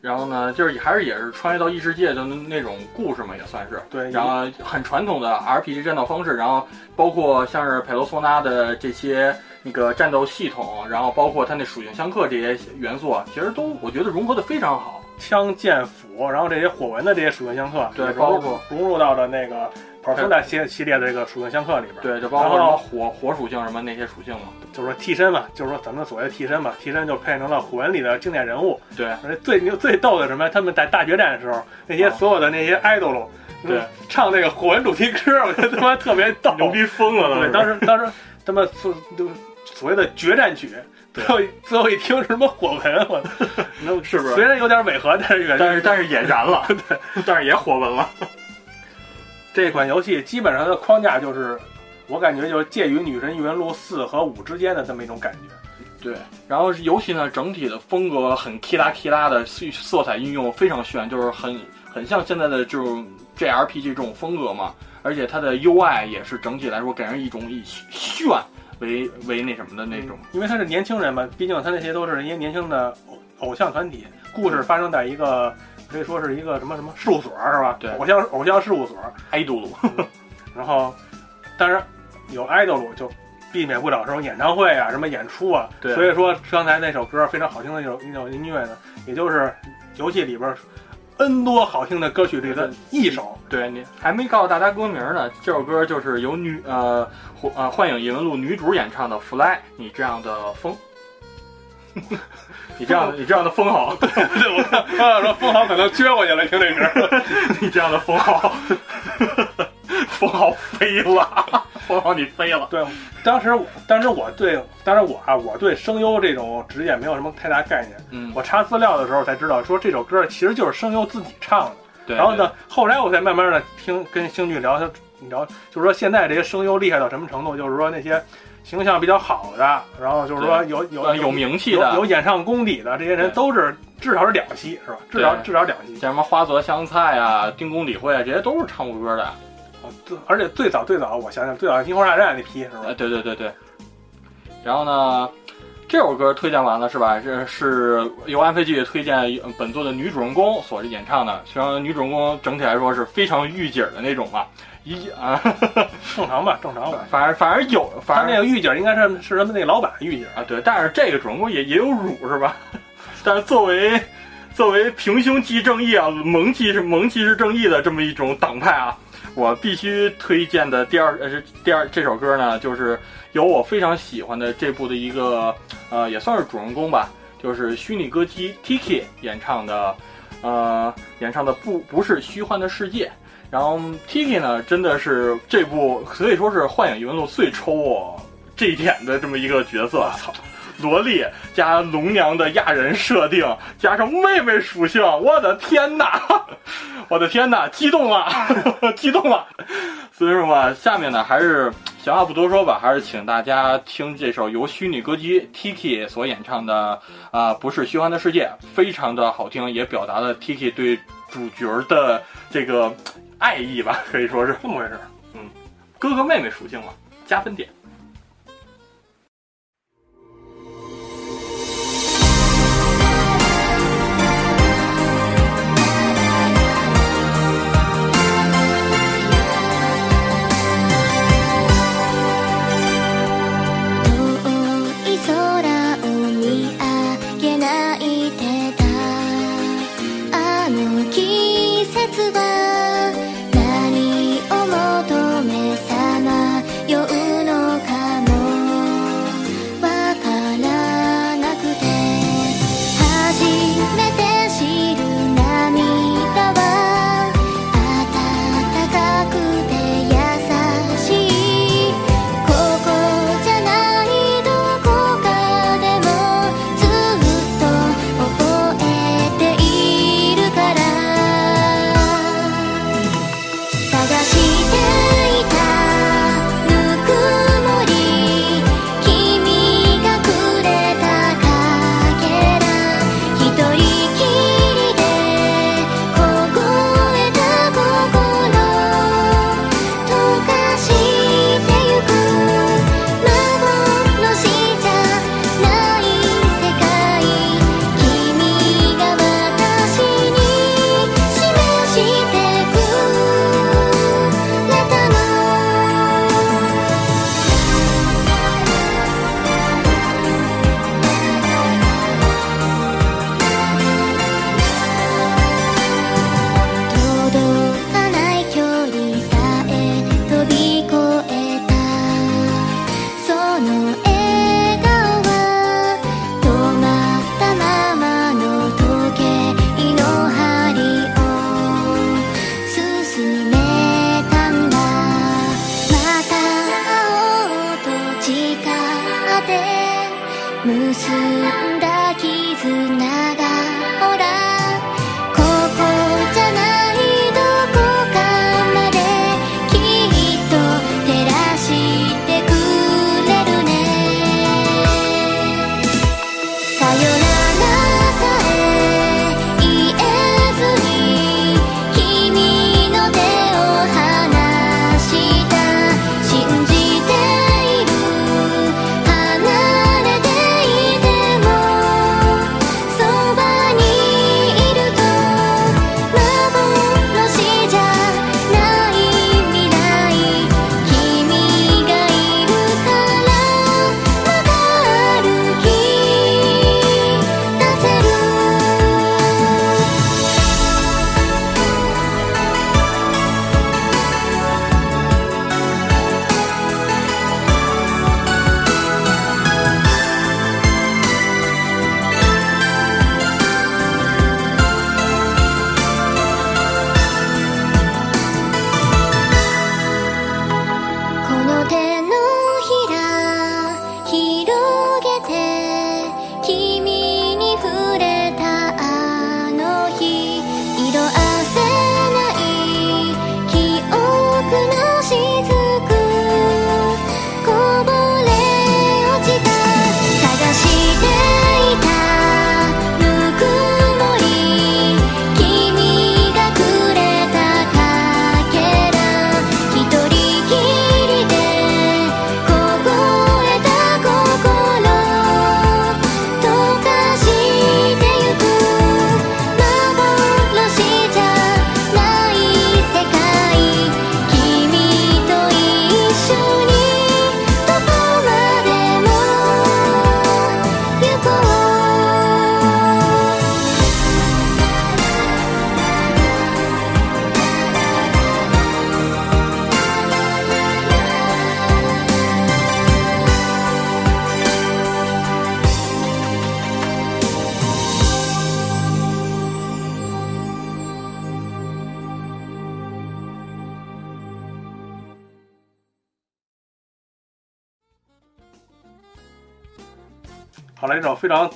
然后呢，就是还是也是穿越到异世界的那那种故事嘛，也算是。对，然后很传统的 RPG 战斗方式，然后包括像是佩罗索纳的这些那个战斗系统，然后包括它那属性相克这些元素啊，其实都我觉得融合的非常好。枪剑斧，然后这些火纹的这些属性相克，对包括融入到了那个 persona 系系列的这个属性相克里边。对，就包括什么火火属性什么那些属性嘛。就是说替身嘛，就是说咱们所谓的替身嘛，替身就配成了火文里的经典人物。对，而且最牛最逗的什么？他们在大决战的时候，那些啊所有的那些 idol，、对，唱那个火纹主题歌，我觉得他妈特别逗，牛逼疯了对，当时当时他们所就所谓的决战曲，最后最后一听是什么火纹，我那 是不是虽然有点违和，但是但是但是也燃了，对，但是也火纹了。这款游戏基本上的框架就是，我感觉就是介于《女神异闻录四》和五之间的这么一种感觉。对，然后游戏呢整体的风格很 k 拉 k 拉的色色彩运用非常炫，就是很很像现在的这种 JRPG 这种风格嘛。而且它的 UI 也是整体来说给人一种以炫为为那什么的那种。因为他是年轻人嘛，毕竟他那些都是一些年轻的偶偶像团体，故事发生在一个可以说是一个什么什么事务所是吧？对偶像偶像事务所。爱杜鲁，然后，当然有 idol 就避免不了这种演唱会啊，什么演出啊。对所以说刚才那首歌非常好听的那首那首音乐呢，也就是游戏里边 N 多好听的歌曲里的一首。对你还没告诉大家歌名呢，这首歌就是由女呃火呃幻影异闻录女主演唱的《Fly》，你这样的风。你这样的你这样的封号，对，我看我想说封号可能撅过去了，听这歌。你这样的封好，封好飞了，封好你飞了。对，当时我当时我对，当时我啊，我对声优这种职业没有什么太大概念。嗯，我查资料的时候才知道，说这首歌其实就是声优自己唱的。对。然后呢，后来我才慢慢的听跟星剧聊，他聊就是说现在这些声优厉害到什么程度，就是说那些形象比较好的，然后就是说有有呃有名气的有有演唱功底的这些人，都是至少是两栖是吧？至少至少两栖。像什么花泽香菜啊、丁公理会啊，这些都是唱过歌的。啊最而且最早最早，我想想，最早《樱花大战》那批是吧呃，？对对对对。然后呢，这首歌推荐完了是吧？这是由安飞剧推荐呃本作的女主人公所演唱的。虽然女主人公整体来说是非常御姐的那种嘛，一啊，正常吧，正常吧。反正反正有，他反正那个狱警应该是是他们那老板狱警，啊对，但是这个主人公也也有辱是吧？但是作为作为平胸即正义啊，萌即是萌即是正义的这么一种党派啊，我必须推荐的第二呃是第二这首歌呢，就是由我非常喜欢的这部的一个呃也算是主人公吧，就是虚拟歌姬 Tiki 演唱的，呃演唱的不不是虚幻的世界。然后 Tiki 呢，真的是这部可以说是《幻影异闻录》最抽我这一点的这么一个角色。操！萝莉加龙娘的亚人设定，加上妹妹属性，我的天哪！我的天哪，激动了，激动了！所以说嘛，下面呢还是闲话不多说吧，还是请大家听这首由虚拟歌姬 Tiki 所演唱的啊、不是虚幻的世界，非常的好听，也表达了 Tiki 对主角的这个爱意吧，可以说是这么回事？嗯哥哥妹妹属性嘛，加分点。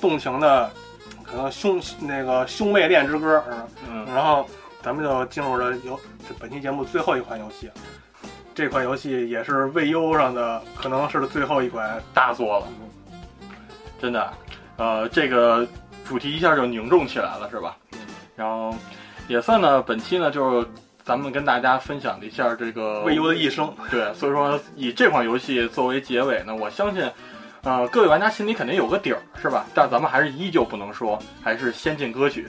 动情的，可能兄那个兄妹恋之歌，是吧？嗯，然后咱们就进入了游本期节目最后一款游戏，这款游戏也是未优上的，可能是最后一款大作了，真的，呃，这个主题一下就凝重起来了，是吧？然后也算呢，本期呢就是咱们跟大家分享了一下这个未优的一生。对，所以说以这款游戏作为结尾呢，我相信，呃，各位玩家心里肯定有个底儿，是吧？但咱们还是依旧不能说，还是先进歌曲。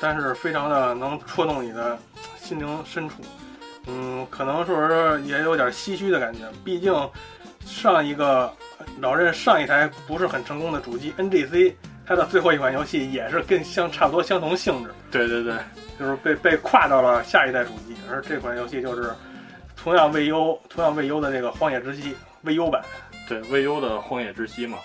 但是非常的能戳动你的心灵深处。嗯，可能说是也有点唏嘘的感觉，毕竟上一个老任上一台不是很成功的主机 NGC 它的最后一款游戏也是跟相差不多相同性质，对对对，就是被被跨到了下一代主机，而这款游戏就是同样未优同样未优的那个《荒野之息》未优版。对未优的《荒野之息》嘛，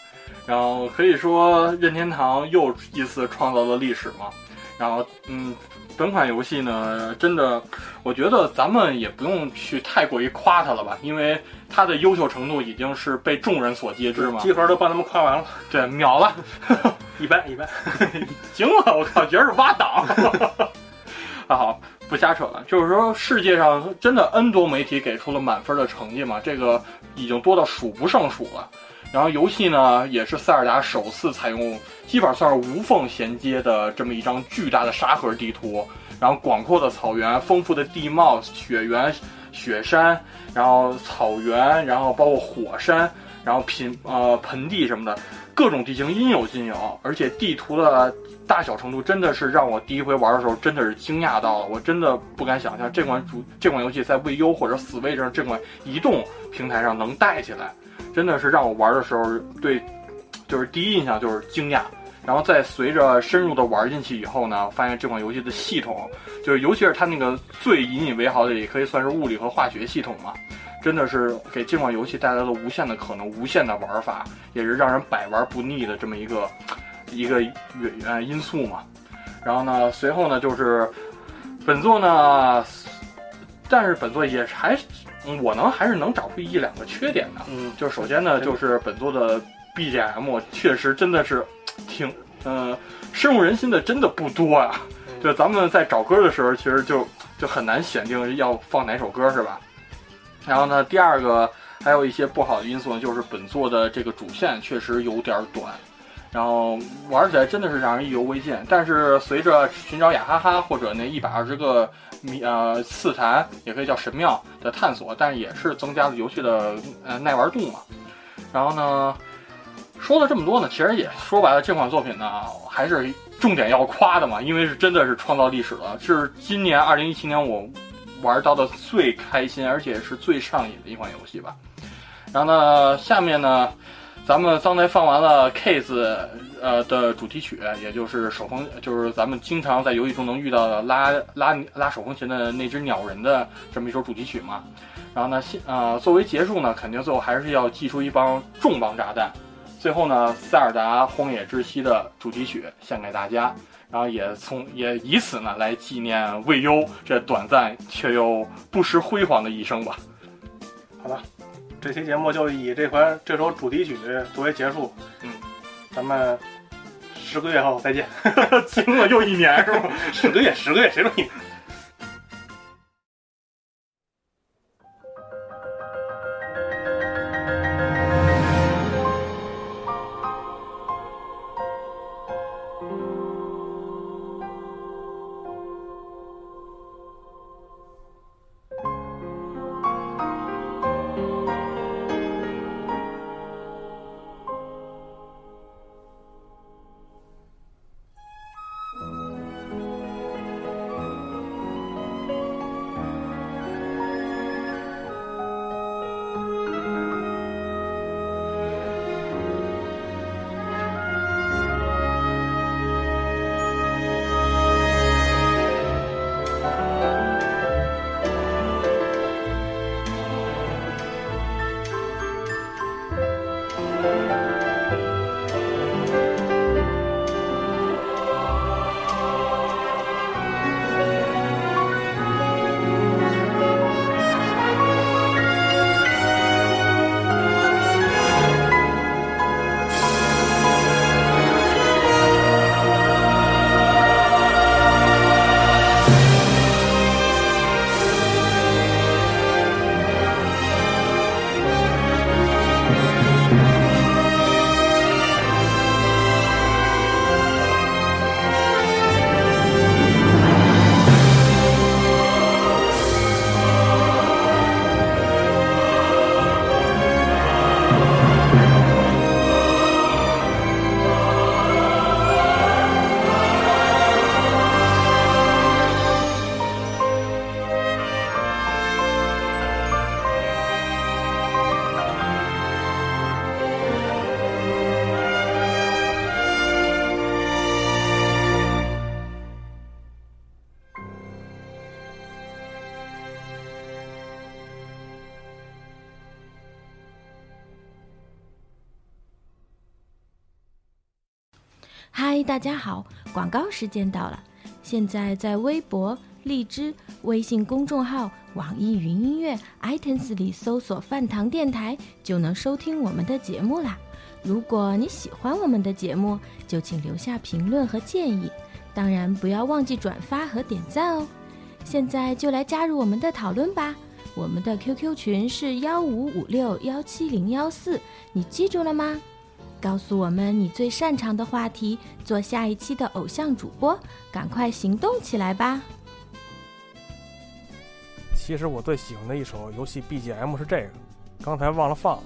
然后可以说任天堂又一次创造了历史嘛。然后，嗯，本款游戏呢，真的，我觉得咱们也不用去太过于夸它了吧，因为它的优秀程度已经是被众人所皆知嘛。集合都帮他们夸完了，对，秒了，一 般一般。行 了，我靠，觉得是挖档。啊好，不瞎扯了，就是说世界上真的 N 多媒体给出了满分的成绩嘛，这个已经多到数不胜数了。然后游戏呢，也是塞尔达首次采用基本上算是无缝衔接的这么一张巨大的沙盒地图，然后广阔的草原、丰富的地貌、雪原、雪山，然后草原，然后包括火山，然后平呃盆地什么的，各种地形应有尽有，而且地图的大小程度真的是让我第一回玩的时候真的是惊讶到了，我真的不敢想象这款主这款游戏在 VU 或者 Switch 这款移动平台上能带起来。真的是让我玩的时候，对，就是第一印象就是惊讶，然后再随着深入的玩进去以后呢，发现这款游戏的系统，就是尤其是它那个最引以为豪的，也可以算是物理和化学系统嘛，真的是给这款游戏带来了无限的可能、无限的玩法，也是让人百玩不腻的这么一个一个原因素嘛。然后呢，随后呢就是本作呢，但是本作也还。嗯，我能还是能找出一两个缺点的。嗯，就是首先呢，就是本作的 BGM 确实真的是挺，呃，深入人心的，真的不多啊。就咱们在找歌的时候，其实就就很难选定要放哪首歌，是吧？然后呢，第二个还有一些不好的因素呢，就是本作的这个主线确实有点短，然后玩起来真的是让人意犹未尽。但是随着寻找雅哈哈或者那一百二十个。迷呃刺坛也可以叫神庙的探索，但也是增加了游戏的呃耐玩度嘛。然后呢，说了这么多呢，其实也说白了，这款作品呢还是重点要夸的嘛，因为是真的是创造历史了，是今年二零一七年我玩到的最开心而且是最上瘾的一款游戏吧。然后呢，下面呢。咱们刚才放完了 Case，呃的主题曲，也就是手风，就是咱们经常在游戏中能遇到的拉拉拉手风琴的那只鸟人的这么一首主题曲嘛。然后呢，现呃作为结束呢，肯定最后还是要寄出一帮重磅炸弹。最后呢，塞尔达荒野之息的主题曲献给大家，然后也从也以此呢来纪念未优这短暂却又不失辉煌的一生吧。好了。这期节目就以这款这首主题曲作为结束，嗯，咱们十个月后再见。惊了又一年是吧？十个月，十个月，谁说一大家好！广告时间到了。现在在微博、荔枝、微信公众号、网易云音乐、iTunes 里搜索“饭堂电台”，就能收听我们的节目啦。如果你喜欢我们的节目，就请留下评论和建议，当然不要忘记转发和点赞哦。现在就来加入我们的讨论吧。我们的 QQ 群是幺五五六幺七零幺四，你记住了吗？告诉我们你最擅长的话题，做下一期的偶像主播，赶快行动起来吧！其实我最喜欢的一首游戏 BGM 是这个，刚才忘了放。